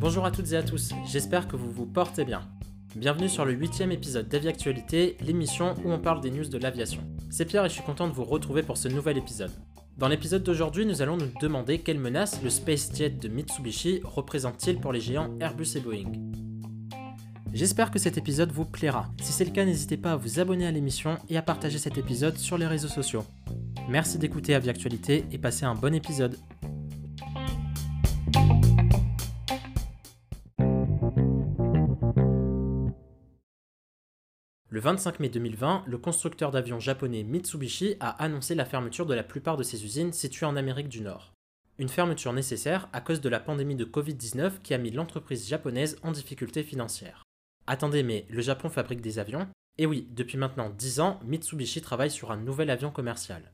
Bonjour à toutes et à tous, j'espère que vous vous portez bien. Bienvenue sur le huitième épisode d'Avi Actualité, l'émission où on parle des news de l'aviation. C'est Pierre et je suis content de vous retrouver pour ce nouvel épisode. Dans l'épisode d'aujourd'hui, nous allons nous demander quelles menaces le SpaceJet de Mitsubishi représente-t-il pour les géants Airbus et Boeing. J'espère que cet épisode vous plaira. Si c'est le cas, n'hésitez pas à vous abonner à l'émission et à partager cet épisode sur les réseaux sociaux. Merci d'écouter Avi Actualité et passez un bon épisode. Le 25 mai 2020, le constructeur d'avions japonais Mitsubishi a annoncé la fermeture de la plupart de ses usines situées en Amérique du Nord. Une fermeture nécessaire à cause de la pandémie de Covid-19 qui a mis l'entreprise japonaise en difficulté financière. Attendez, mais le Japon fabrique des avions? Et oui, depuis maintenant 10 ans, Mitsubishi travaille sur un nouvel avion commercial.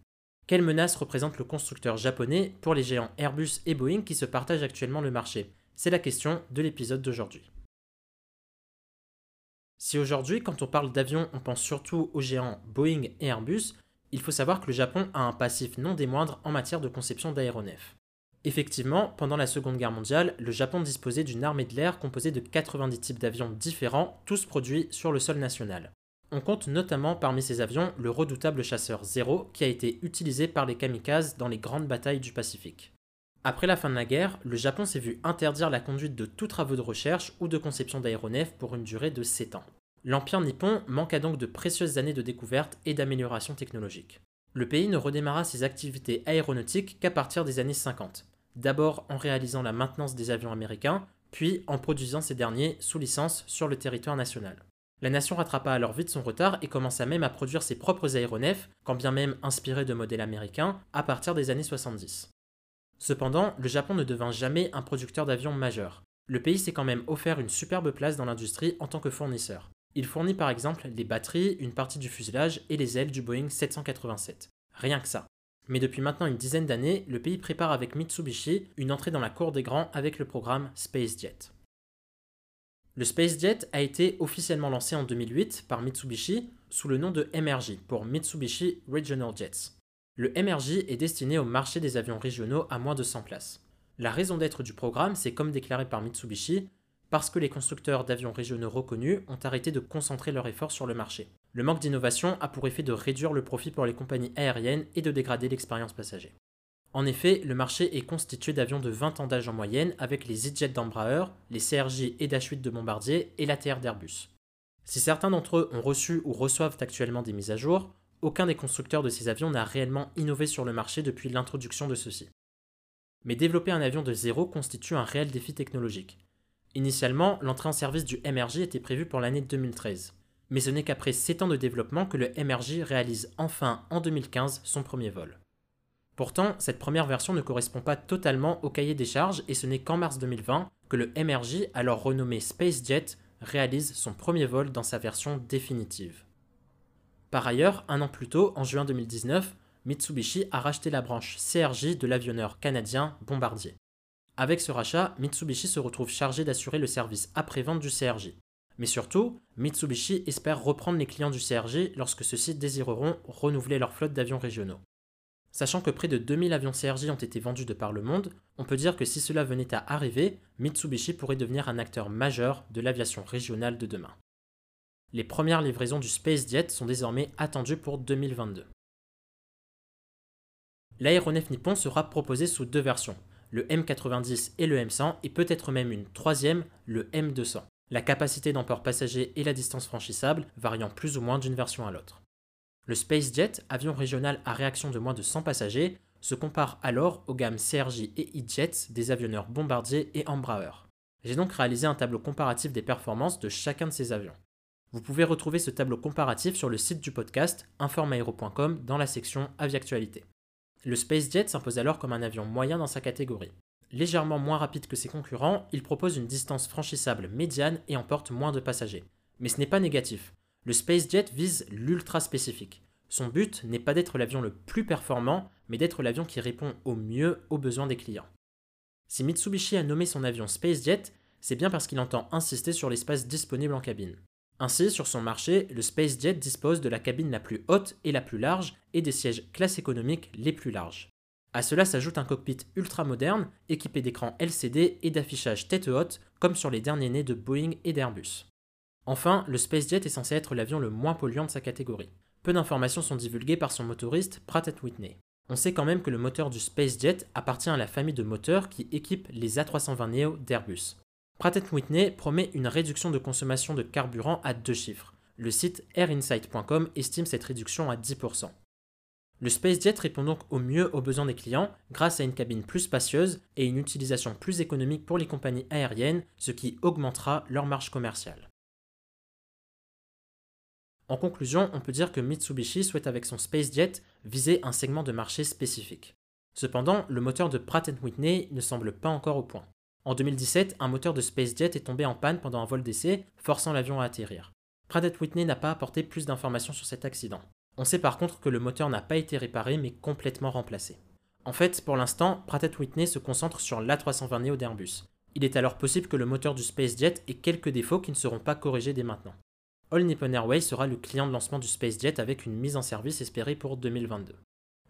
Quelle menace représente le constructeur japonais pour les géants Airbus et Boeing qui se partagent actuellement le marché? C'est la question de l'épisode d'aujourd'hui. Si aujourd'hui, quand on parle d'avions, on pense surtout aux géants Boeing et Airbus, il faut savoir que le Japon a un passif non des moindres en matière de conception d'aéronefs. Effectivement, pendant la Seconde Guerre mondiale, le Japon disposait d'une armée de l'air composée de 90 types d'avions différents, tous produits sur le sol national. On compte notamment parmi ces avions le redoutable chasseur Zero qui a été utilisé par les kamikazes dans les grandes batailles du Pacifique. Après la fin de la guerre, le Japon s'est vu interdire la conduite de tous travaux de recherche ou de conception d'aéronefs pour une durée de 7 ans. L'Empire nippon manqua donc de précieuses années de découverte et d'amélioration technologique. Le pays ne redémarra ses activités aéronautiques qu'à partir des années 50, d'abord en réalisant la maintenance des avions américains, puis en produisant ces derniers sous licence sur le territoire national. La nation rattrapa alors vite son retard et commença même à produire ses propres aéronefs, quand bien même inspirés de modèles américains, à partir des années 70. Cependant, le Japon ne devint jamais un producteur d'avions majeur. Le pays s'est quand même offert une superbe place dans l'industrie en tant que fournisseur. Il fournit par exemple les batteries, une partie du fuselage et les ailes du Boeing 787. Rien que ça. Mais depuis maintenant une dizaine d'années, le pays prépare avec Mitsubishi une entrée dans la cour des grands avec le programme SpaceJet. Le SpaceJet a été officiellement lancé en 2008 par Mitsubishi sous le nom de MRJ pour Mitsubishi Regional Jets. Le MRJ est destiné au marché des avions régionaux à moins de 100 places. La raison d'être du programme, c'est comme déclaré par Mitsubishi, parce que les constructeurs d'avions régionaux reconnus ont arrêté de concentrer leurs efforts sur le marché. Le manque d'innovation a pour effet de réduire le profit pour les compagnies aériennes et de dégrader l'expérience passager. En effet, le marché est constitué d'avions de 20 ans d'âge en moyenne avec les EasyJet d'Embraer, les CRJ et Dash 8 de Bombardier et l'ATR d'Airbus. Si certains d'entre eux ont reçu ou reçoivent actuellement des mises à jour, aucun des constructeurs de ces avions n'a réellement innové sur le marché depuis l'introduction de ceux-ci. Mais développer un avion de zéro constitue un réel défi technologique. Initialement, l'entrée en service du MRJ était prévue pour l'année 2013. Mais ce n'est qu'après 7 ans de développement que le MRJ réalise enfin en 2015 son premier vol. Pourtant, cette première version ne correspond pas totalement au cahier des charges et ce n'est qu'en mars 2020 que le MRJ, alors renommé SpaceJet, réalise son premier vol dans sa version définitive. Par ailleurs, un an plus tôt, en juin 2019, Mitsubishi a racheté la branche CRJ de l'avionneur canadien Bombardier. Avec ce rachat, Mitsubishi se retrouve chargé d'assurer le service après-vente du CRJ. Mais surtout, Mitsubishi espère reprendre les clients du CRJ lorsque ceux-ci désireront renouveler leur flotte d'avions régionaux. Sachant que près de 2000 avions CRJ ont été vendus de par le monde, on peut dire que si cela venait à arriver, Mitsubishi pourrait devenir un acteur majeur de l'aviation régionale de demain. Les premières livraisons du SpaceJet sont désormais attendues pour 2022. L'aéronef Nippon sera proposé sous deux versions, le M90 et le M100 et peut-être même une troisième, le M200. La capacité d'emport passager et la distance franchissable variant plus ou moins d'une version à l'autre. Le SpaceJet, avion régional à réaction de moins de 100 passagers, se compare alors aux gammes CRJ et E-Jet des avionneurs Bombardier et Embraer. J'ai donc réalisé un tableau comparatif des performances de chacun de ces avions. Vous pouvez retrouver ce tableau comparatif sur le site du podcast informaero.com dans la section Aviactualité. Le SpaceJet s'impose alors comme un avion moyen dans sa catégorie. Légèrement moins rapide que ses concurrents, il propose une distance franchissable médiane et emporte moins de passagers. Mais ce n'est pas négatif. Le SpaceJet vise l'ultra spécifique. Son but n'est pas d'être l'avion le plus performant, mais d'être l'avion qui répond au mieux aux besoins des clients. Si Mitsubishi a nommé son avion SpaceJet, c'est bien parce qu'il entend insister sur l'espace disponible en cabine. Ainsi, sur son marché, le SpaceJet dispose de la cabine la plus haute et la plus large et des sièges classe économique les plus larges. À cela s'ajoute un cockpit ultra moderne, équipé d'écrans LCD et d'affichage tête haute, comme sur les derniers nés de Boeing et d'Airbus. Enfin, le SpaceJet est censé être l'avion le moins polluant de sa catégorie. Peu d'informations sont divulguées par son motoriste Pratt Whitney. On sait quand même que le moteur du SpaceJet appartient à la famille de moteurs qui équipent les A320 Neo d'Airbus. Pratt Whitney promet une réduction de consommation de carburant à deux chiffres. Le site airinsight.com estime cette réduction à 10%. Le SpaceJet répond donc au mieux aux besoins des clients grâce à une cabine plus spacieuse et une utilisation plus économique pour les compagnies aériennes, ce qui augmentera leur marge commerciale. En conclusion, on peut dire que Mitsubishi souhaite avec son SpaceJet viser un segment de marché spécifique. Cependant, le moteur de Pratt Whitney ne semble pas encore au point. En 2017, un moteur de SpaceJet est tombé en panne pendant un vol d'essai, forçant l'avion à atterrir. Pratt Whitney n'a pas apporté plus d'informations sur cet accident. On sait par contre que le moteur n'a pas été réparé mais complètement remplacé. En fait, pour l'instant, Pratt Whitney se concentre sur l'A320 Neo d'Airbus. Il est alors possible que le moteur du SpaceJet ait quelques défauts qui ne seront pas corrigés dès maintenant. All Nippon Airways sera le client de lancement du SpaceJet avec une mise en service espérée pour 2022.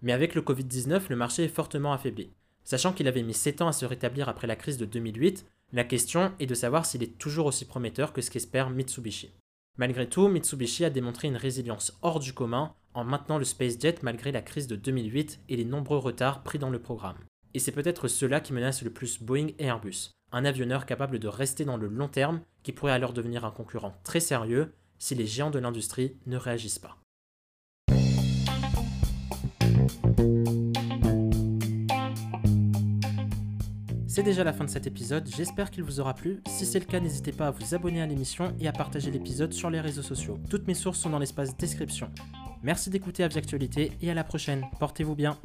Mais avec le Covid-19, le marché est fortement affaibli. Sachant qu'il avait mis 7 ans à se rétablir après la crise de 2008, la question est de savoir s'il est toujours aussi prometteur que ce qu'espère Mitsubishi. Malgré tout, Mitsubishi a démontré une résilience hors du commun en maintenant le SpaceJet malgré la crise de 2008 et les nombreux retards pris dans le programme. Et c'est peut-être cela qui menace le plus Boeing et Airbus, un avionneur capable de rester dans le long terme qui pourrait alors devenir un concurrent très sérieux si les géants de l'industrie ne réagissent pas. C'est déjà la fin de cet épisode, j'espère qu'il vous aura plu. Si c'est le cas, n'hésitez pas à vous abonner à l'émission et à partager l'épisode sur les réseaux sociaux. Toutes mes sources sont dans l'espace description. Merci d'écouter Aviactualité et à la prochaine. Portez-vous bien.